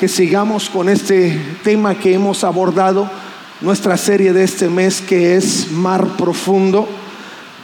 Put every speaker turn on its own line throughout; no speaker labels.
que sigamos con este tema que hemos abordado, nuestra serie de este mes que es Mar Profundo.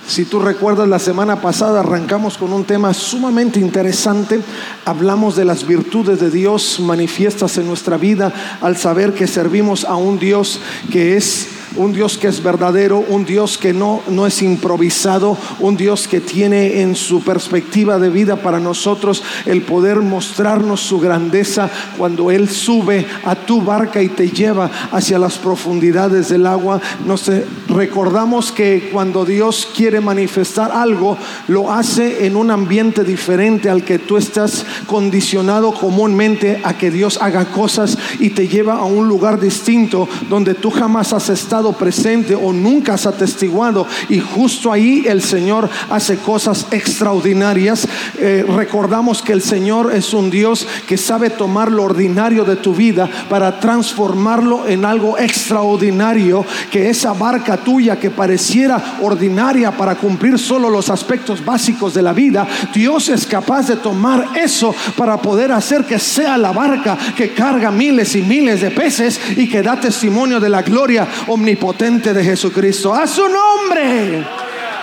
Si tú recuerdas, la semana pasada arrancamos con un tema sumamente interesante. Hablamos de las virtudes de Dios manifiestas en nuestra vida al saber que servimos a un Dios que es un Dios que es verdadero, un Dios que no, no es improvisado, un Dios que tiene en su perspectiva de vida para nosotros el poder mostrarnos su grandeza cuando Él sube a tu barca y te lleva hacia las profundidades del agua. Nos recordamos que cuando Dios quiere manifestar algo, lo hace en un ambiente diferente al que tú estás condicionado comúnmente a que Dios haga cosas y te lleva a un lugar distinto donde tú jamás has estado presente o nunca has atestiguado. Y justo ahí el Señor hace cosas extraordinarias. Eh, recordamos que el Señor es un Dios que sabe tomar lo ordinario de tu vida para transformarlo en algo extraordinario. Que esa barca tuya que pareciera ordinaria para cumplir solo los aspectos básicos de la vida, Dios es capaz de tomar eso para poder hacer que sea la barca que carga miles y miles de peces y que da testimonio de la gloria de Jesucristo. A su nombre.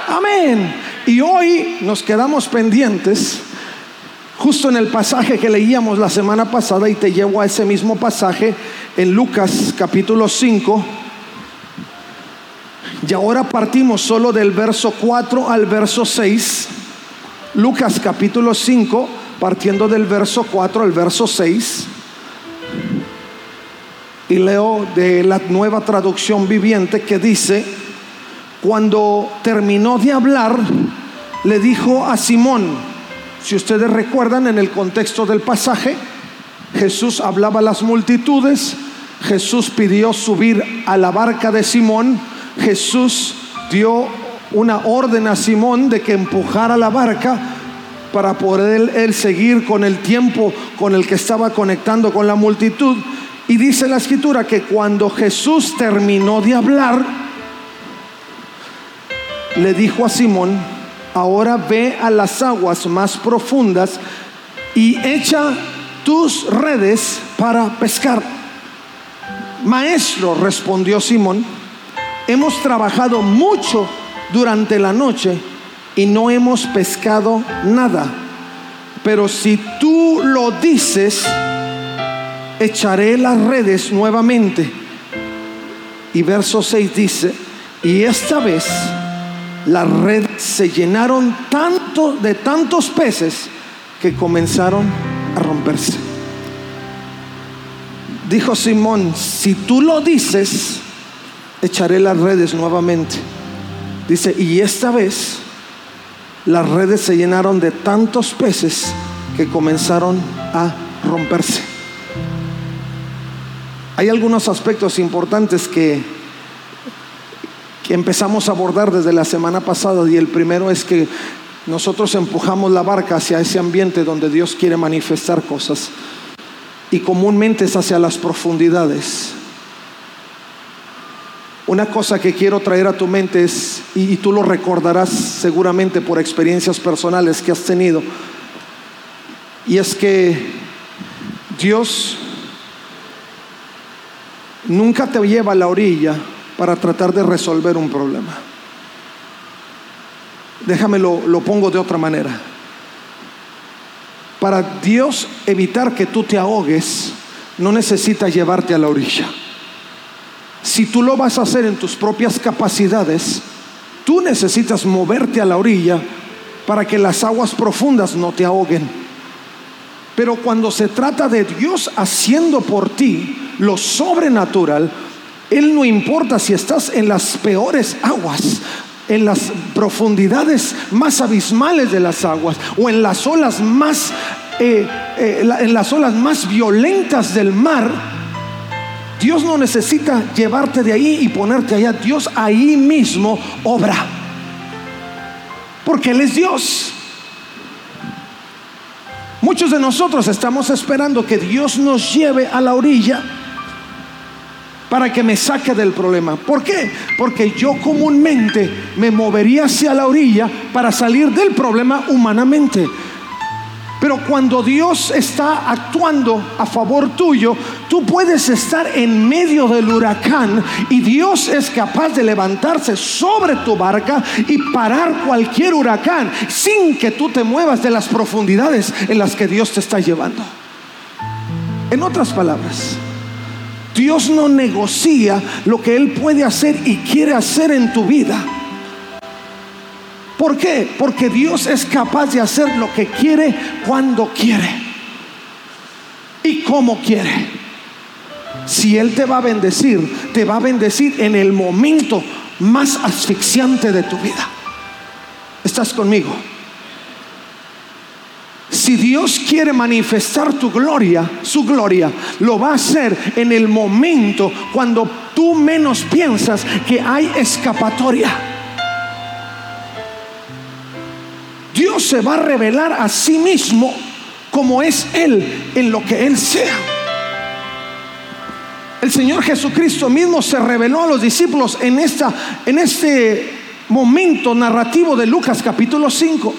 Amén. Y hoy nos quedamos pendientes justo en el pasaje que leíamos la semana pasada y te llevo a ese mismo pasaje en Lucas capítulo 5. Y ahora partimos solo del verso 4 al verso 6. Lucas capítulo 5, partiendo del verso 4 al verso 6 y leo de la nueva traducción viviente que dice, cuando terminó de hablar, le dijo a Simón, si ustedes recuerdan en el contexto del pasaje, Jesús hablaba a las multitudes, Jesús pidió subir a la barca de Simón, Jesús dio una orden a Simón de que empujara la barca para poder él, seguir con el tiempo con el que estaba conectando con la multitud. Y dice la escritura que cuando Jesús terminó de hablar, le dijo a Simón, ahora ve a las aguas más profundas y echa tus redes para pescar. Maestro, respondió Simón, hemos trabajado mucho durante la noche y no hemos pescado nada. Pero si tú lo dices, echaré las redes nuevamente. Y verso 6 dice, y esta vez las redes se llenaron tanto de tantos peces que comenzaron a romperse. Dijo Simón, si tú lo dices, echaré las redes nuevamente. Dice, y esta vez las redes se llenaron de tantos peces que comenzaron a romperse. Hay algunos aspectos importantes que, que empezamos a abordar desde la semana pasada y el primero es que nosotros empujamos la barca hacia ese ambiente donde Dios quiere manifestar cosas y comúnmente es hacia las profundidades. Una cosa que quiero traer a tu mente es, y, tú lo recordarás seguramente por experiencias personales que has tenido, y es que Dios nunca te lleva a la orilla para tratar de resolver un problema. Déjame lo, pongo de otra manera. Para Dios evitar que tú te ahogues, no necesita llevarte a la orilla. Si tú lo vas a hacer en tus propias capacidades, tú necesitas moverte a la orilla para que las aguas profundas no te ahoguen. Pero cuando se trata de Dios haciendo por ti, lo sobrenatural, Él no importa si estás en las peores aguas, en las profundidades más abismales de las aguas o en las olas más eh, eh, en las olas más violentas del mar, Dios no necesita llevarte de ahí y ponerte allá. Dios ahí mismo obra. Porque Él es Dios. Muchos de nosotros estamos esperando que Dios nos lleve a la orilla para que me saque del problema. ¿Por qué? Porque yo comúnmente me movería hacia la orilla para salir del problema humanamente. Pero cuando Dios está actuando a favor tuyo, tú puedes estar en medio del huracán y Dios es capaz de levantarse sobre tu barca y parar cualquier huracán sin que tú te muevas de las profundidades en las que Dios te está llevando. En otras palabras, Dios no negocia lo que Él puede hacer y quiere hacer en tu vida. ¿Por qué? Porque Dios es capaz de hacer lo que quiere cuando quiere y como quiere. Si Él te va a bendecir, te va a bendecir en el momento más asfixiante de tu vida. ¿Estás conmigo? Si Dios quiere manifestar tu gloria, su gloria, lo va a hacer en el momento cuando tú menos piensas que hay escapatoria. Se va a revelar a sí mismo como es Él en lo que Él sea. El Señor Jesucristo mismo se reveló a los discípulos en, esta, en este momento narrativo de Lucas capítulo 5.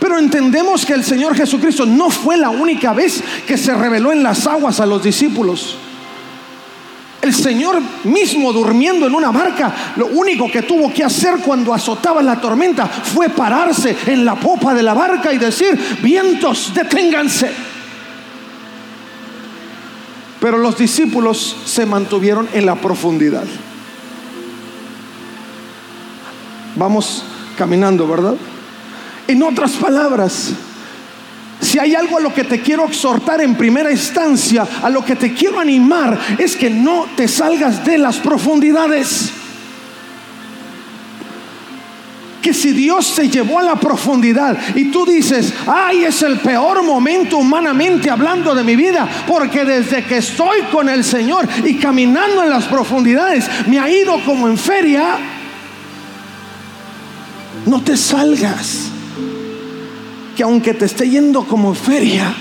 Pero entendemos que el Señor Jesucristo no fue la única vez que se reveló en las aguas a los discípulos. El Señor mismo durmiendo en una barca, lo único que tuvo que hacer cuando azotaba la tormenta fue pararse en la popa de la barca y decir, vientos, deténganse. Pero los discípulos se mantuvieron en la profundidad. Vamos caminando, ¿verdad? En otras palabras, si hay algo a lo que te quiero exhortar en primera instancia, a lo que te quiero animar, es que no te salgas de las profundidades. Que si Dios se llevó a la profundidad y tú dices, ay, es el peor momento humanamente hablando de mi vida, porque desde que estoy con el Señor y caminando en las profundidades, me ha ido como en feria, no te salgas que aunque te esté yendo como feria,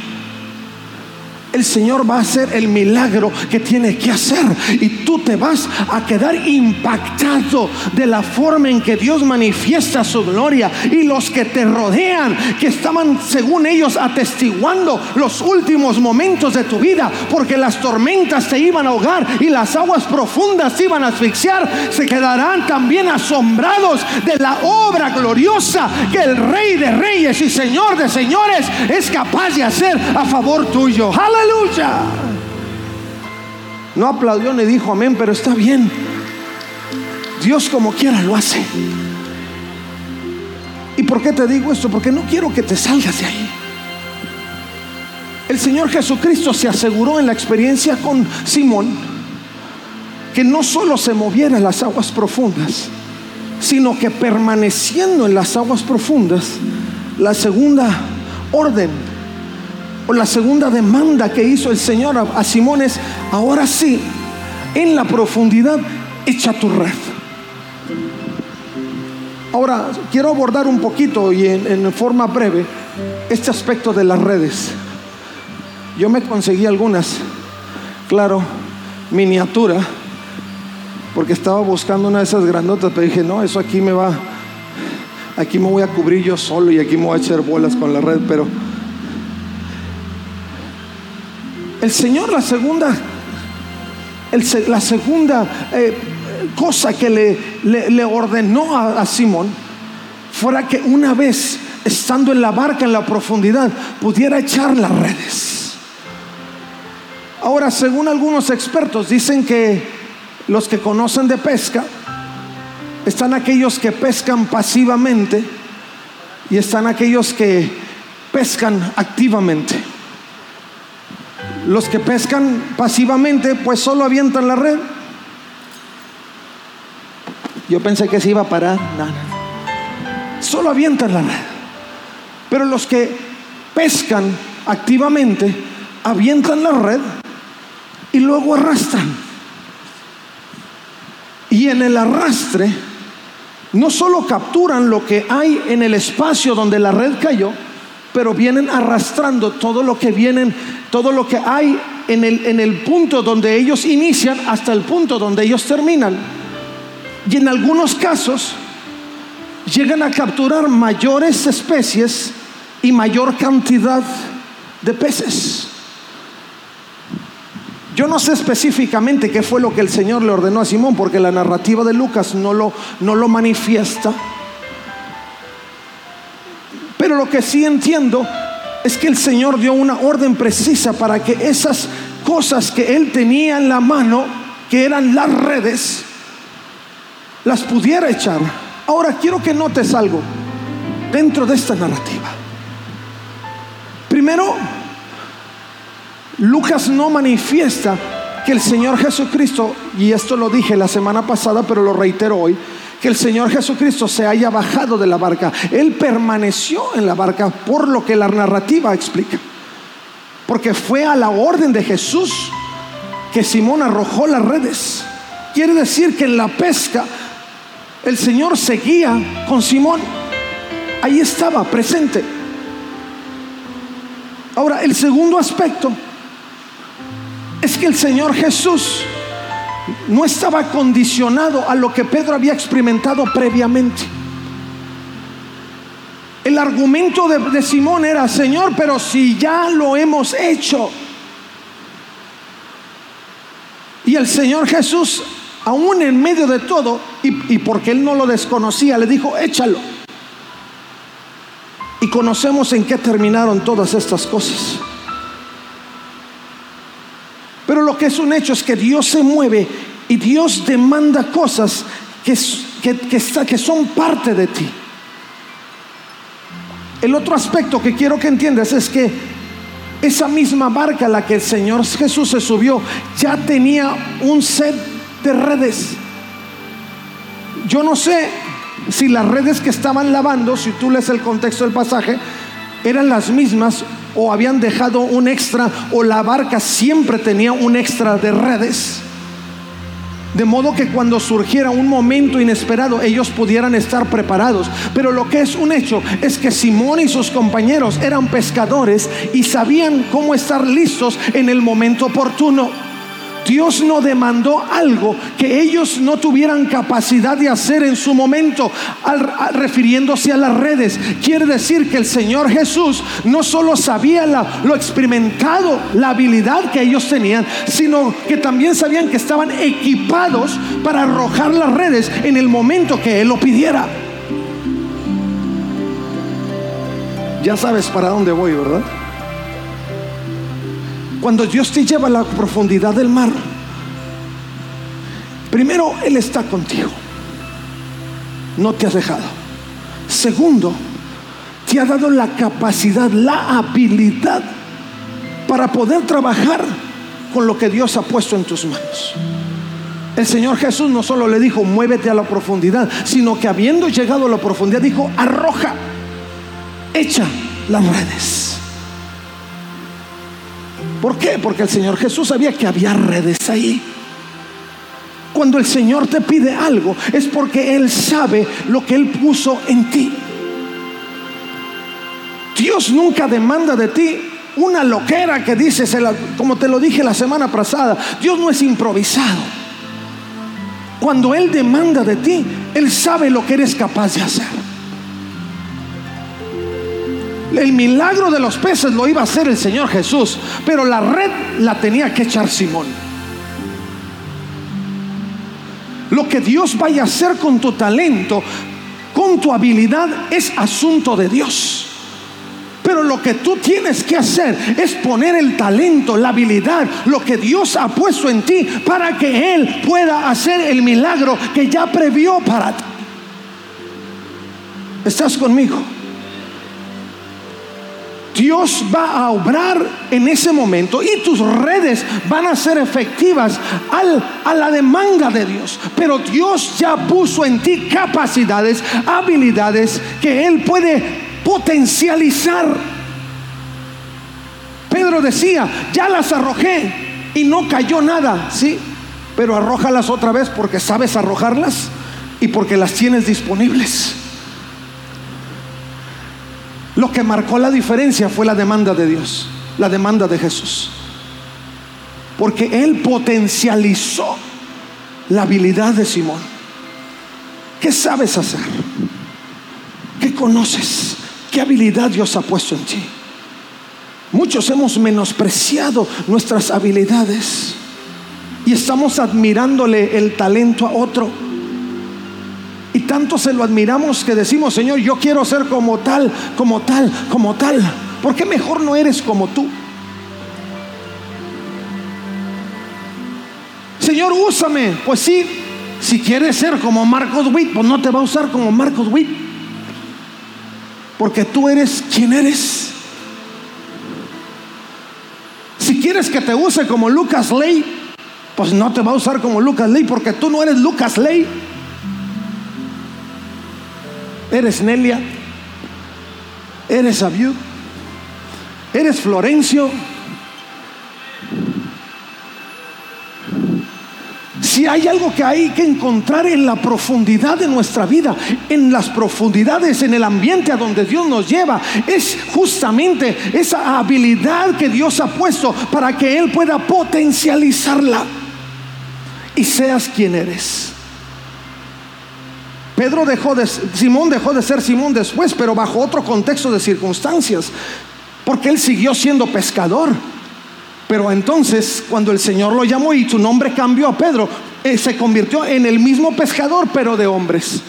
el Señor va a hacer el milagro que tiene que hacer. Y tú te vas a quedar impactado de la forma en que Dios manifiesta su gloria. Y los que te rodean, que estaban según ellos atestiguando los últimos momentos de tu vida, porque las tormentas te iban a ahogar y las aguas profundas te iban a asfixiar, se quedarán también asombrados de la obra gloriosa que el Rey de Reyes y Señor de Señores es capaz de hacer a favor tuyo. Aleluya. No aplaudió ni dijo amén, pero está bien. Dios como quiera lo hace. ¿Y por qué te digo esto? Porque no quiero que te salgas de ahí. El Señor Jesucristo se aseguró en la experiencia con Simón que no solo se moviera en las aguas profundas, sino que permaneciendo en las aguas profundas, la segunda orden la segunda demanda que hizo el Señor a, Simón es, ahora sí, en la profundidad, echa tu red. Ahora, quiero abordar un poquito y en, en, forma breve este aspecto de las redes. Yo me conseguí algunas, claro, miniatura, porque estaba buscando una de esas grandotas, pero dije, no, eso aquí me va, aquí me voy a cubrir yo solo y aquí me voy a echar bolas con la red, pero El Señor la segunda, la segunda eh, cosa que le, ordenó a, a Simón fuera que una vez estando en la barca en la profundidad pudiera echar las redes. Ahora, según algunos expertos, dicen que los que conocen de pesca, están aquellos que pescan pasivamente y están aquellos que pescan activamente. Los que pescan pasivamente, pues solo avientan la red. Yo pensé que se iba a parar. Solo avientan la red. Pero los que pescan activamente avientan la red y luego arrastran. Y en el arrastre no solo capturan lo que hay en el espacio donde la red cayó, pero vienen arrastrando todo lo que vienen, todo lo que hay en el, en el punto donde ellos inician hasta el punto donde ellos terminan. Y en algunos casos llegan a capturar mayores especies y mayor cantidad de peces. Yo no sé específicamente qué fue lo que el Señor le ordenó a Simón, porque la narrativa de Lucas no lo, no lo manifiesta. Pero lo que sí entiendo es que el Señor dio una orden precisa para que esas cosas que él tenía en la mano, que eran las redes, las pudiera echar. Ahora quiero que notes algo dentro de esta narrativa. Primero, Lucas no manifiesta que el Señor Jesucristo, y esto lo dije la semana pasada, pero lo reitero hoy, que el Señor Jesucristo se haya bajado de la barca. Él permaneció en la barca por lo que la narrativa explica. Porque fue a la orden de Jesús que Simón arrojó las redes. Quiere decir que en la pesca el Señor seguía con Simón. Ahí estaba, presente. Ahora, el segundo aspecto es que el Señor Jesús no estaba condicionado a lo que Pedro había experimentado previamente. El argumento de, Simón era, Señor, pero si ya lo hemos hecho. Y el Señor Jesús, aún en medio de todo, y, porque él no lo desconocía, le dijo, échalo. Y conocemos en qué terminaron todas estas cosas. Lo que es un hecho es que Dios se mueve y Dios demanda cosas que, que, son parte de ti. El otro aspecto que quiero que entiendas es que esa misma barca a la que el Señor Jesús se subió ya tenía un set de redes. Yo no sé si las redes que estaban lavando, si tú lees el contexto del pasaje, eran las mismas o habían dejado un extra o la barca siempre tenía un extra de redes. De modo que cuando surgiera un momento inesperado ellos pudieran estar preparados. Pero lo que es un hecho es que Simón y sus compañeros eran pescadores y sabían cómo estar listos en el momento oportuno. Dios no demandó algo que ellos no tuvieran capacidad de hacer en su momento, refiriéndose a las redes. Quiere decir que el Señor Jesús no solo sabía lo experimentado, la habilidad que ellos tenían, sino que también sabían que estaban equipados para arrojar las redes en el momento que Él lo pidiera. Ya sabes para dónde voy, ¿verdad? Cuando Dios te lleva a la profundidad del mar, primero Él está contigo. No te has dejado. Segundo, te ha dado la capacidad, la habilidad para poder trabajar con lo que Dios ha puesto en tus manos. El Señor Jesús no solo le dijo, muévete a la profundidad, sino que habiendo llegado a la profundidad, dijo, arroja, echa las redes. ¿Por qué? Porque el Señor Jesús sabía que había redes ahí. Cuando el Señor te pide algo es porque Él sabe lo que Él puso en ti. Dios nunca demanda de ti una loquera que dices, como te lo dije la semana pasada, Dios no es improvisado. Cuando Él demanda de ti, Él sabe lo que eres capaz de hacer. El milagro de los peces lo iba a hacer el Señor Jesús, pero la red la tenía que echar Simón. Lo que Dios vaya a hacer con tu talento, con tu habilidad, es asunto de Dios. Pero lo que tú tienes que hacer es poner el talento, la habilidad, lo que Dios ha puesto en ti para que Él pueda hacer el milagro que ya previó para ti. ¿Estás conmigo? Dios va a obrar en ese momento y tus redes van a ser efectivas a la demanda de Dios. Pero Dios ya puso en ti capacidades, habilidades que Él puede potencializar. Pedro decía, ya las arrojé y no cayó nada, ¿sí? Pero arrójalas otra vez porque sabes arrojarlas y porque las tienes disponibles. Lo que marcó la diferencia fue la demanda de Dios, la demanda de Jesús. Porque Él potencializó la habilidad de Simón. ¿Qué sabes hacer? ¿Qué conoces? ¿Qué habilidad Dios ha puesto en ti? Muchos hemos menospreciado nuestras habilidades y estamos admirándole el talento a otro. Y tanto se lo admiramos que decimos, Señor, yo quiero ser como tal, como tal, como tal. ¿Por qué mejor no eres como tú? Señor, úsame. Pues sí, si quieres ser como Marcos Witt, pues no te va a usar como Marcos Witt. Porque tú eres quien eres. Si quieres que te use como Lucas Ley, pues no te va a usar como Lucas Ley, porque tú no eres Lucas Ley. Eres Nelia, eres Abiud, eres Florencio, Si hay algo que hay que encontrar en la profundidad de nuestra vida, en las profundidades, en el ambiente a donde Dios nos lleva, es justamente esa habilidad que Dios ha puesto para que Él pueda potencializarla. Y seas quien eres. Pedro dejó de, Simón dejó de ser Simón después, pero bajo otro contexto de circunstancias, porque él siguió siendo pescador. Pero entonces, cuando el Señor lo llamó y su nombre cambió a Pedro, eh, se convirtió en el mismo pescador, pero de hombres.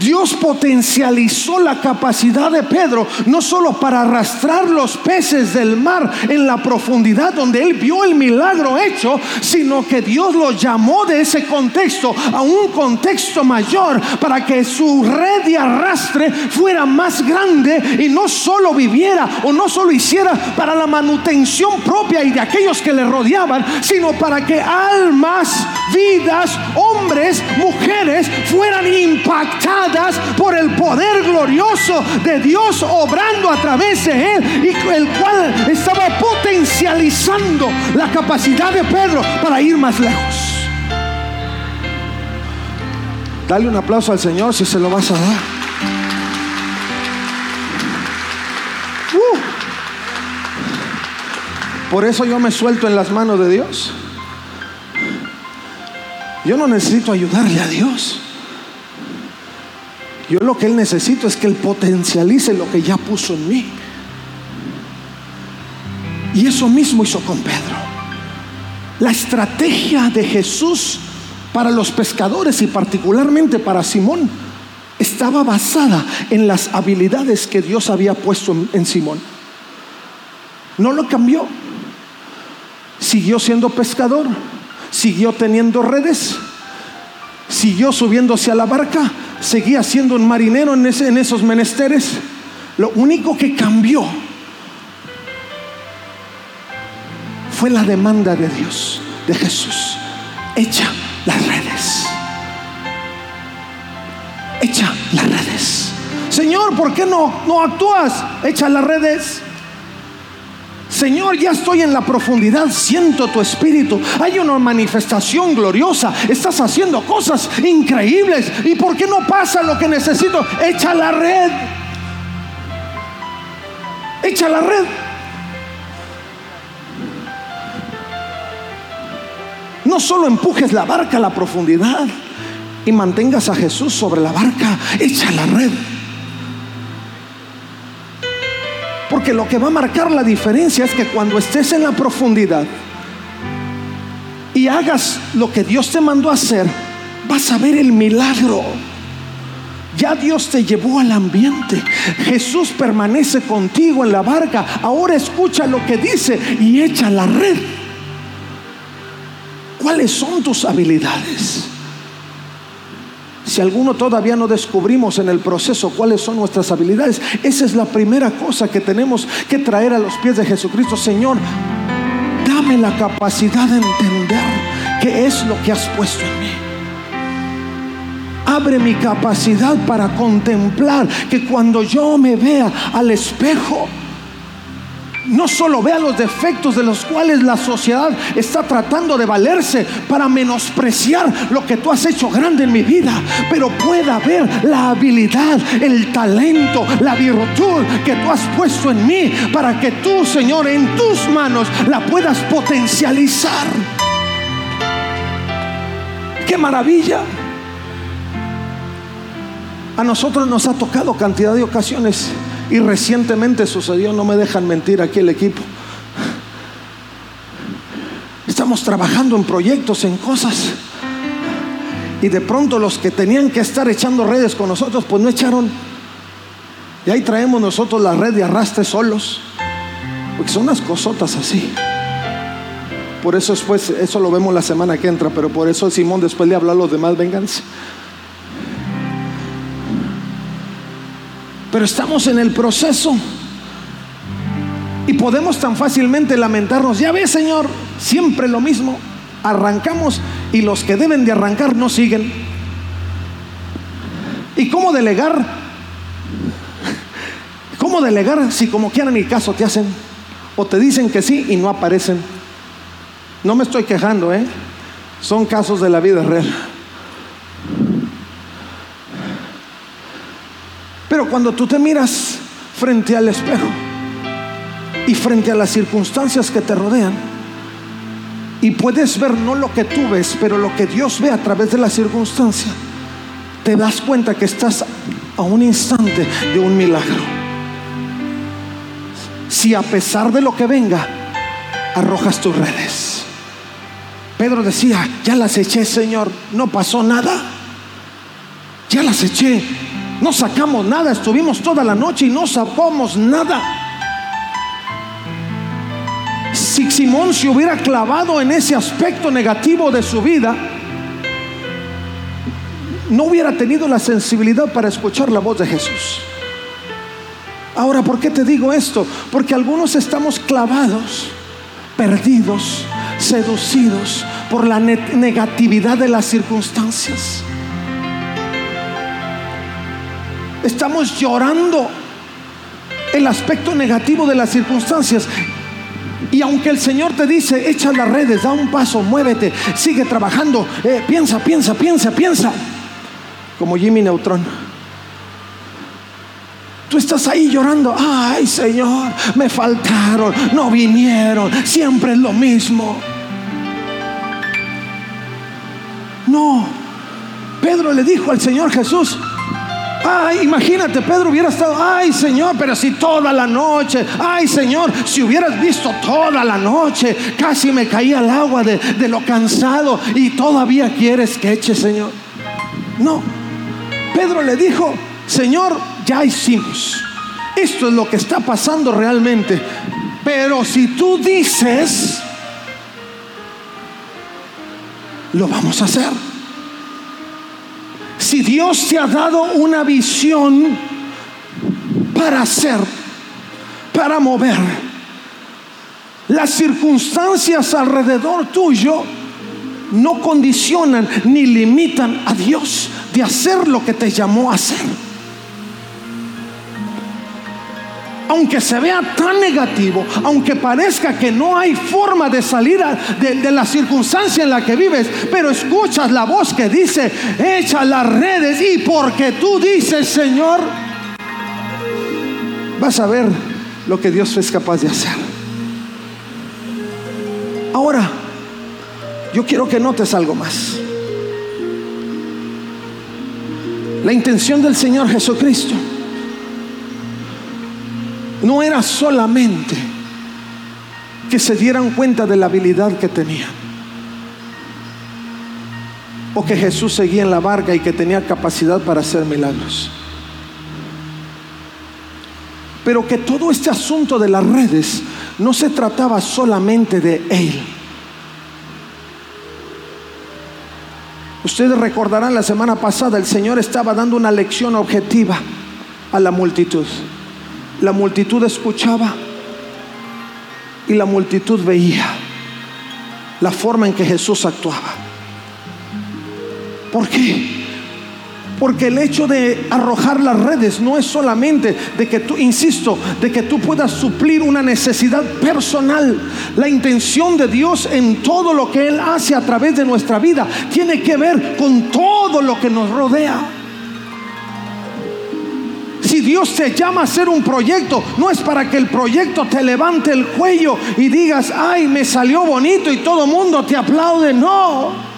Dios potencializó la capacidad de Pedro no solo para arrastrar los peces del mar en la profundidad donde él vio el milagro hecho, sino que Dios lo llamó de ese contexto a un contexto mayor para que su red de arrastre fuera más grande y no solo viviera o no solo hiciera para la manutención propia y de aquellos que le rodeaban, sino para que almas, vidas, hombres, mujeres fueran impactadas por el poder glorioso de Dios obrando a través de él y el cual estaba potencializando la capacidad de Pedro para ir más lejos. Dale un aplauso al Señor si se lo vas a dar. Uh. Por eso yo me suelto en las manos de Dios. Yo no necesito ayudarle a Dios. Yo lo que Él necesito es que Él potencialice lo que ya puso en mí. Y eso mismo hizo con Pedro. La estrategia de Jesús para los pescadores y particularmente para Simón estaba basada en las habilidades que Dios había puesto en, Simón. No lo cambió. Siguió siendo pescador, siguió teniendo redes, siguió subiéndose a la barca, seguía siendo un marinero en, esos menesteres. Lo único que cambió fue la demanda de Dios, de Jesús. Echa las redes. Echa las redes. Señor, ¿por qué no, no actúas? Echa las redes. Señor, ya estoy en la profundidad, siento tu espíritu. Hay una manifestación gloriosa. Estás haciendo cosas increíbles. ¿Y por qué no pasa lo que necesito? Echa la red. Echa la red. No solo empujes la barca a la profundidad y mantengas a Jesús sobre la barca, echa la red. Porque lo que va a marcar la diferencia es que cuando estés en la profundidad y hagas lo que Dios te mandó a hacer, vas a ver el milagro. Ya Dios te llevó al ambiente. Jesús permanece contigo en la barca. Ahora escucha lo que dice y echa la red. ¿Cuáles son tus habilidades? Si alguno todavía no descubrimos en el proceso cuáles son nuestras habilidades, esa es la primera cosa que tenemos que traer a los pies de Jesucristo. Señor, dame la capacidad de entender qué es lo que has puesto en mí. Abre mi capacidad para contemplar que cuando yo me vea al espejo, no solo vea los defectos de los cuales la sociedad está tratando de valerse para menospreciar lo que tú has hecho grande en mi vida, pero pueda ver la habilidad, el talento, la virtud que tú has puesto en mí para que tú, Señor, en tus manos la puedas potencializar. ¡Qué maravilla! A nosotros nos ha tocado cantidad de ocasiones y recientemente sucedió, no me dejan mentir aquí el equipo. Estamos trabajando en proyectos, en cosas. Y de pronto los que tenían que estar echando redes con nosotros, pues no echaron. Y ahí traemos nosotros la red de arrastre solos. Porque son unas cosotas así. Por eso después, eso lo vemos la semana que entra, pero por eso Simón después le habla a los demás, vénganse. Pero estamos en el proceso. Y podemos tan fácilmente lamentarnos. Ya ves, Señor, siempre lo mismo. Arrancamos y los que deben de arrancar no siguen. ¿Y cómo delegar? ¿Cómo delegar si como quieran ni caso te hacen? O te dicen que sí y no aparecen. No me estoy quejando, ¿eh? Son casos de la vida real. Pero cuando tú te miras frente al espejo y frente a las circunstancias que te rodean, y puedes ver no lo que tú ves, pero lo que Dios ve a través de la circunstancia, te das cuenta que estás a un instante de un milagro. Si a pesar de lo que venga, arrojas tus redes. Pedro decía, ya las eché, Señor, no pasó nada. Ya las eché, no sacamos nada, estuvimos toda la noche y no sacamos nada. Si Simón se hubiera clavado en ese aspecto negativo de su vida, no hubiera tenido la sensibilidad para escuchar la voz de Jesús. Ahora, ¿por qué te digo esto? Porque algunos estamos clavados, perdidos, seducidos por la negatividad de las circunstancias. Estamos llorando el aspecto negativo de las circunstancias. Y aunque el Señor te dice, echa las redes, da un paso, muévete, sigue trabajando, eh, piensa, piensa, piensa, piensa, como Jimmy Neutron. Tú estás ahí llorando, ay Señor, me faltaron, no vinieron, siempre es lo mismo. No, Pedro le dijo al Señor Jesús, Ay, imagínate, Pedro hubiera estado, ay Señor, pero si toda la noche, ay Señor, si hubieras visto toda la noche, casi me caía al agua de, de lo cansado y todavía quieres que eche, Señor. No, Pedro le dijo, Señor, ya hicimos. Esto es lo que está pasando realmente. Pero si tú dices, lo vamos a hacer. Si Dios te ha dado una visión para hacer, para mover, las circunstancias alrededor tuyo no condicionan ni limitan a Dios de hacer lo que te llamó a hacer. Aunque se vea tan negativo, aunque parezca que no hay forma de salir de, la circunstancia en la que vives, pero escuchas la voz que dice, echa las redes y porque tú dices, Señor, vas a ver lo que Dios es capaz de hacer. Ahora, yo quiero que notes algo más. La intención del Señor Jesucristo no era solamente que se dieran cuenta de la habilidad que tenían. O que Jesús seguía en la barca y que tenía capacidad para hacer milagros. Pero que todo este asunto de las redes no se trataba solamente de Él. Ustedes recordarán la semana pasada, el Señor estaba dando una lección objetiva a la multitud. La multitud escuchaba y la multitud veía la forma en que Jesús actuaba. ¿Por qué? Porque el hecho de arrojar las redes no es solamente de que tú, insisto, de que tú puedas suplir una necesidad personal. La intención de Dios en todo lo que Él hace a través de nuestra vida tiene que ver con todo lo que nos rodea. Si Dios te llama a hacer un proyecto, no es para que el proyecto te levante el cuello y digas, ay, me salió bonito y todo mundo te aplaude. No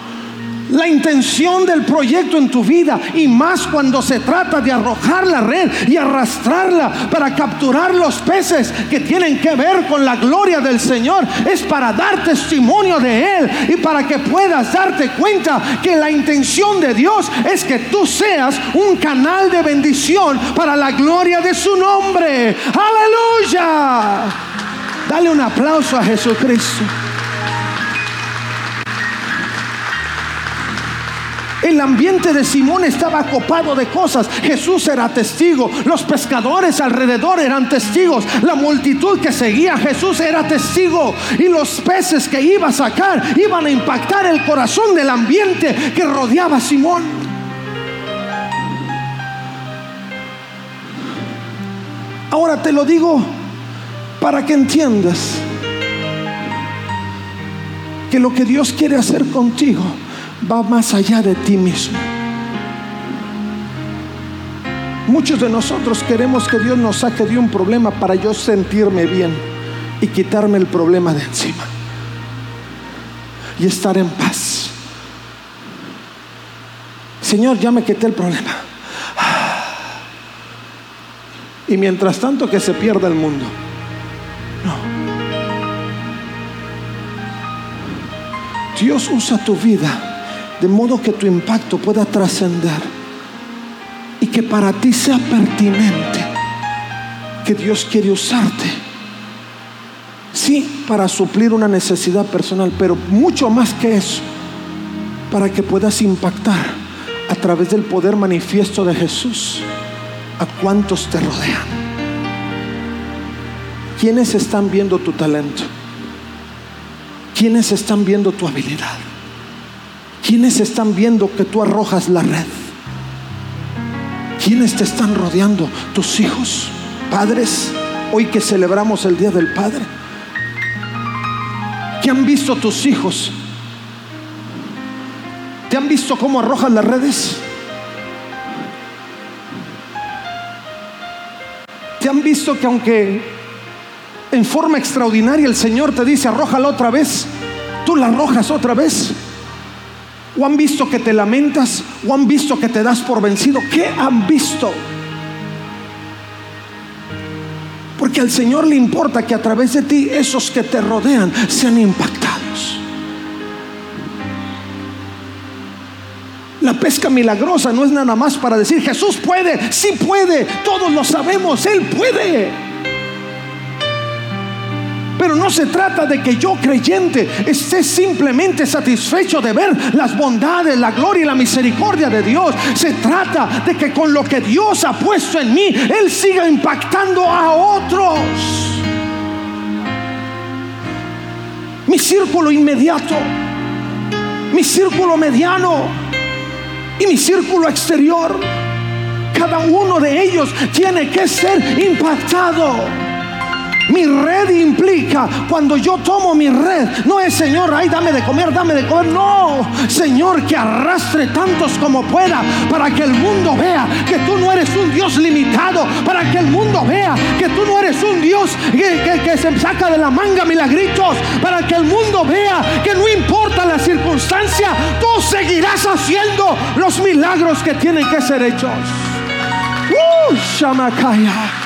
la intención del proyecto en tu vida y más cuando se trata de arrojar la red y arrastrarla para capturar los peces que tienen que ver con la gloria del Señor. Es para dar testimonio de Él y para que puedas darte cuenta que la intención de Dios es que tú seas un canal de bendición para la gloria de su nombre. Aleluya. Dale un aplauso a Jesucristo. El ambiente de Simón estaba copado de cosas. Jesús era testigo. Los pescadores alrededor eran testigos. La multitud que seguía a Jesús era testigo. Y los peces que iba a sacar iban a impactar el corazón del ambiente que rodeaba a Simón. Ahora te lo digo para que entiendas que lo que Dios quiere hacer contigo va más allá de ti mismo. Muchos de nosotros queremos que Dios nos saque de un problema para yo sentirme bien y quitarme el problema de encima y estar en paz. Señor, ya me quité el problema. Y mientras tanto que se pierda el mundo. No. Dios usa tu vida de modo que tu impacto pueda trascender y que para ti sea pertinente que Dios quiere usarte. Sí, para suplir una necesidad personal, pero mucho más que eso, para que puedas impactar a través del poder manifiesto de Jesús a cuantos te rodean. ¿Quiénes están viendo tu talento? ¿Quiénes están viendo tu habilidad? ¿Quiénes están viendo que tú arrojas la red? ¿Quiénes te están rodeando? ¿Tus hijos? ¿Padres? Hoy que celebramos el Día del Padre. ¿Qué han visto tus hijos? ¿Te han visto cómo arrojas las redes? ¿Te han visto que aunque en forma extraordinaria el Señor te dice arrójala otra vez, tú la arrojas otra vez? ¿O han visto que te lamentas? ¿O han visto que te das por vencido? ¿Qué han visto? Porque al Señor le importa que a través de ti esos que te rodean sean impactados. La pesca milagrosa no es nada más para decir Jesús puede, sí puede, todos lo sabemos, Él puede. Pero no se trata de que yo creyente esté simplemente satisfecho de ver las bondades, la gloria y la misericordia de Dios. Se trata de que con lo que Dios ha puesto en mí, Él siga impactando a otros. Mi círculo inmediato, mi círculo mediano y mi círculo exterior. Cada uno de ellos tiene que ser impactado. Mi red implica cuando yo tomo mi red, no es Señor, ay, dame de comer, dame de comer. No, Señor, que arrastre tantos como pueda para que el mundo vea que tú no eres un Dios limitado, para que el mundo vea que tú no eres un Dios que, que se saca de la manga milagritos, para que el mundo vea que no importa la circunstancia, tú seguirás haciendo los milagros que tienen que ser hechos. Uh, Shamakaya.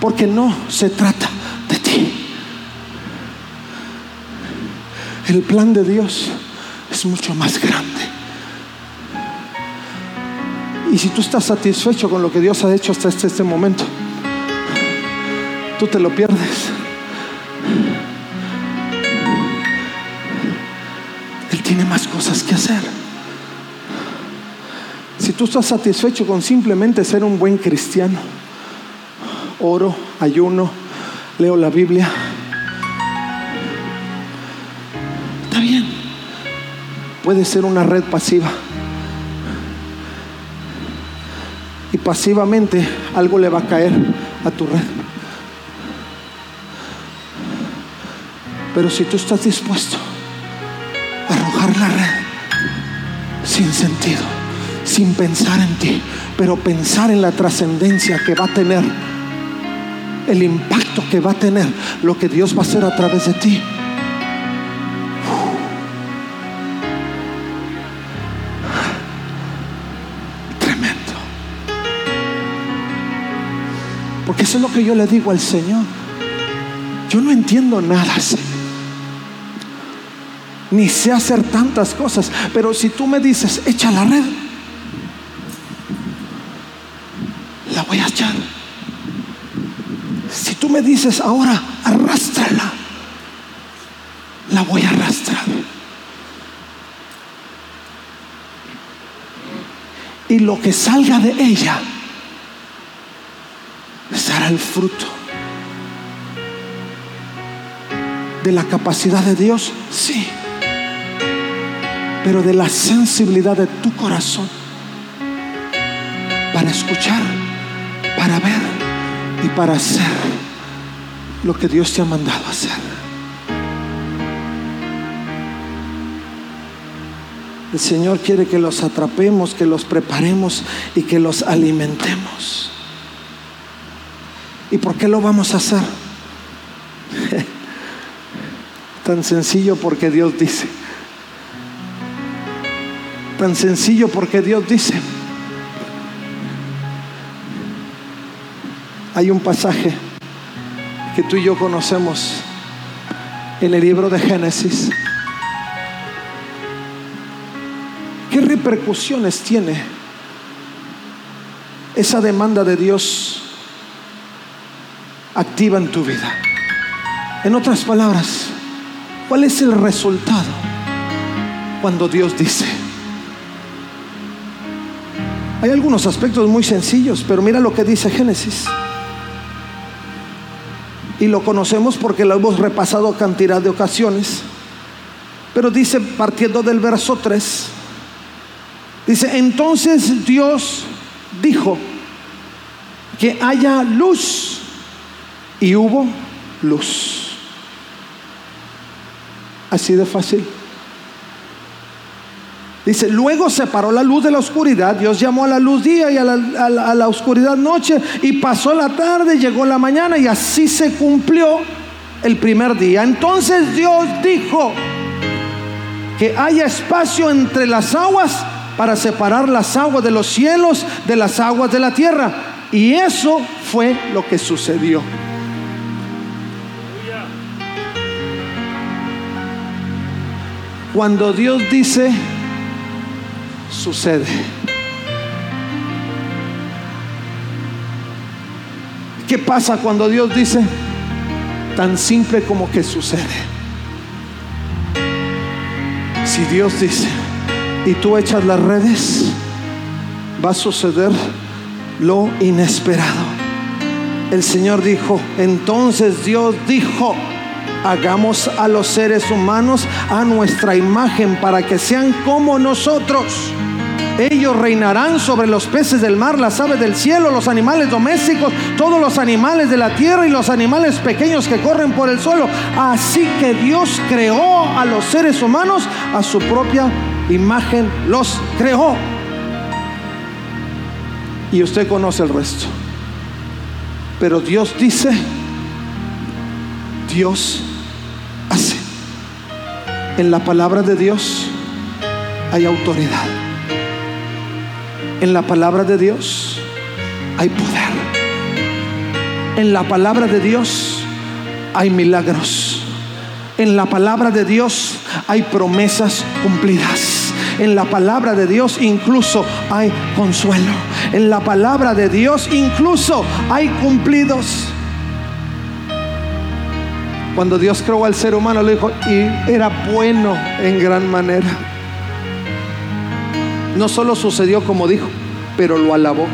Porque no se trata de ti. El plan de Dios es mucho más grande. Y si tú estás satisfecho con lo que Dios ha hecho hasta este, este momento, tú te lo pierdes. Él tiene más cosas que hacer. Si tú estás satisfecho con simplemente ser un buen cristiano, oro, ayuno, leo la Biblia. puede ser una red pasiva. Y pasivamente algo le va a caer a tu red. Pero si tú estás dispuesto a arrojar la red sin sentido, sin pensar en ti, pero pensar en la trascendencia que va a tener, el impacto que va a tener lo que Dios va a hacer a través de ti. Tremendo. Porque eso es lo que yo le digo al Señor. Yo no entiendo nada. Ni sé hacer tantas cosas. Pero si tú me dices, echa la red, la voy a echar. Tú me dices ahora, arrástrala, la voy a arrastrar. Y lo que salga de ella será el fruto de la capacidad de Dios, sí, pero de la sensibilidad de tu corazón para escuchar, para ver y para hacer lo que Dios te ha mandado hacer. El Señor quiere que los atrapemos, que los preparemos y que los alimentemos. ¿Y por qué lo vamos a hacer? Tan sencillo porque Dios dice. Tan sencillo porque Dios dice. Hay un pasaje que tú y yo conocemos en el libro de Génesis. ¿Qué repercusiones tiene esa demanda de Dios activa en tu vida? En otras palabras, ¿cuál es el resultado cuando Dios dice? Hay algunos aspectos muy sencillos, pero mira lo que dice Génesis. Y lo conocemos porque lo hemos repasado cantidad de ocasiones. Pero dice, partiendo del verso 3, dice, entonces Dios dijo que haya luz y hubo luz. Así de fácil. Dice, luego separó la luz de la oscuridad, Dios llamó a la luz día y a la, a la- oscuridad noche, y pasó la tarde, llegó la mañana, y así se cumplió el primer día. Entonces Dios dijo que haya espacio entre las aguas para separar las aguas de los cielos de las aguas de la tierra. Y eso fue lo que sucedió. Cuando Dios dice, sucede. ¿Qué pasa cuando Dios dice? Tan simple como que sucede. Si Dios dice, y tú echas las redes, va a suceder lo inesperado. El Señor dijo, entonces Dios dijo, hagamos a los seres humanos a nuestra imagen para que sean como nosotros. Ellos reinarán sobre los peces del mar, las aves del cielo, los animales domésticos, todos los animales de la tierra y los animales pequeños que corren por el suelo. Así que Dios creó a los seres humanos a su propia imagen, los creó. Y usted conoce el resto. Pero Dios dice, Dios. En la palabra de Dios hay autoridad. En la palabra de Dios hay poder. En la palabra de Dios hay milagros. En la palabra de Dios hay promesas cumplidas. En la palabra de Dios incluso hay consuelo. En la palabra de Dios incluso hay cumplidos. Cuando Dios creó al ser humano, le dijo, y era bueno en gran manera. No solo sucedió como dijo, pero lo alabó.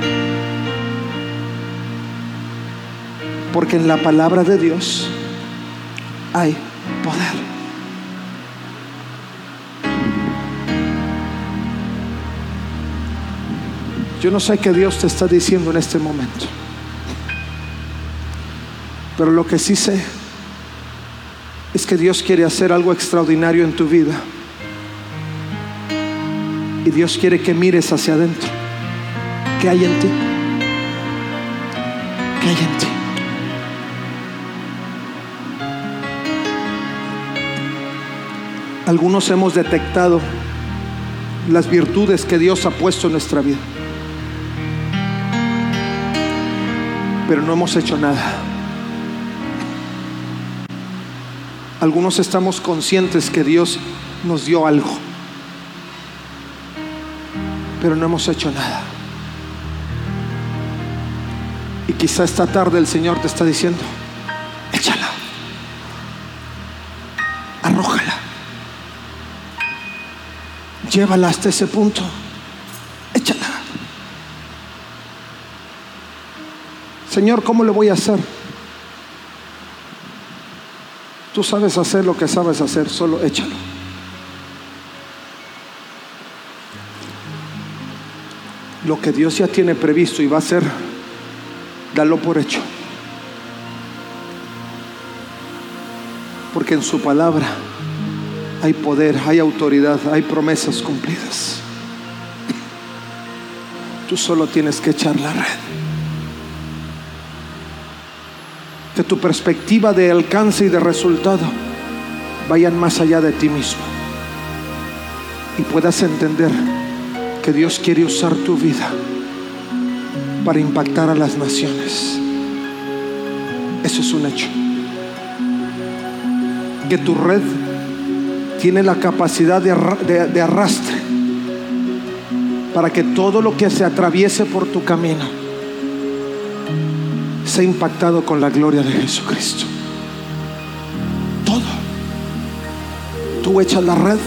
Porque en la palabra de Dios hay poder. Yo no sé qué Dios te está diciendo en este momento. Pero lo que sí sé es que Dios quiere hacer algo extraordinario en tu vida. Y Dios quiere que mires hacia adentro. ¿Qué hay en ti? ¿Qué hay en ti? Algunos hemos detectado las virtudes que Dios ha puesto en nuestra vida. Pero no hemos hecho nada. Algunos estamos conscientes que Dios nos dio algo, pero no hemos hecho nada. Y quizá esta tarde el Señor te está diciendo, échala, arrójala, llévala hasta ese punto, échala. Señor, ¿cómo le voy a hacer? Tú sabes hacer lo que sabes hacer, solo échalo. Lo que Dios ya tiene previsto y va a hacer, dalo por hecho. Porque en su palabra hay poder, hay autoridad, hay promesas cumplidas. Tú solo tienes que echar la red. Que tu perspectiva de alcance y de resultado vayan más allá de ti mismo y puedas entender que Dios quiere usar tu vida para impactar a las naciones. Eso es un hecho. Que tu red tiene la capacidad de, de arrastre para que todo lo que se atraviese por tu camino ha impactado con la gloria de Jesucristo. Todo. Tú echas la red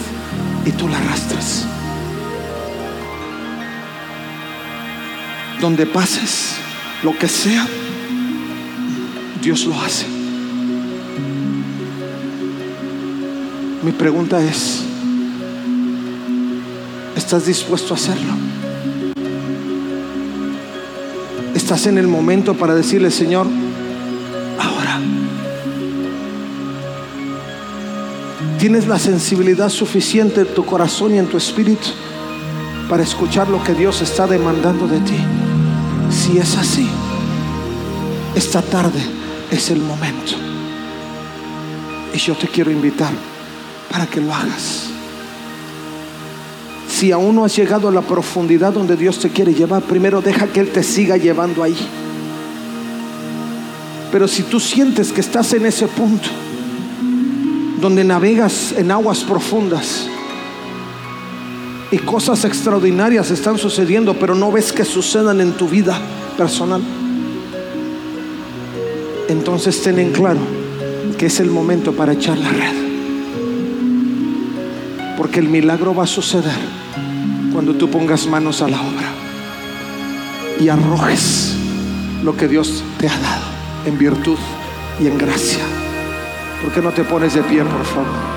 y tú la arrastras. Donde pases, lo que sea, Dios lo hace. Mi pregunta es, ¿estás dispuesto a hacerlo? Estás en el momento para decirle, Señor, ahora. Tienes la sensibilidad suficiente en tu corazón y en tu espíritu para escuchar lo que Dios está demandando de ti. Si es así, esta tarde es el momento. Y yo te quiero invitar para que lo hagas si aún no has llegado a la profundidad donde Dios te quiere llevar, primero deja que Él te siga llevando ahí. Pero si tú sientes que estás en ese punto, donde navegas en aguas profundas y cosas extraordinarias están sucediendo, pero no ves que sucedan en tu vida personal, entonces ten en claro que es el momento para echar la red. Porque el milagro va a suceder cuando tú pongas manos a la obra y arrojes lo que Dios te ha dado en virtud y en gracia. ¿Por qué no te pones de pie, por favor?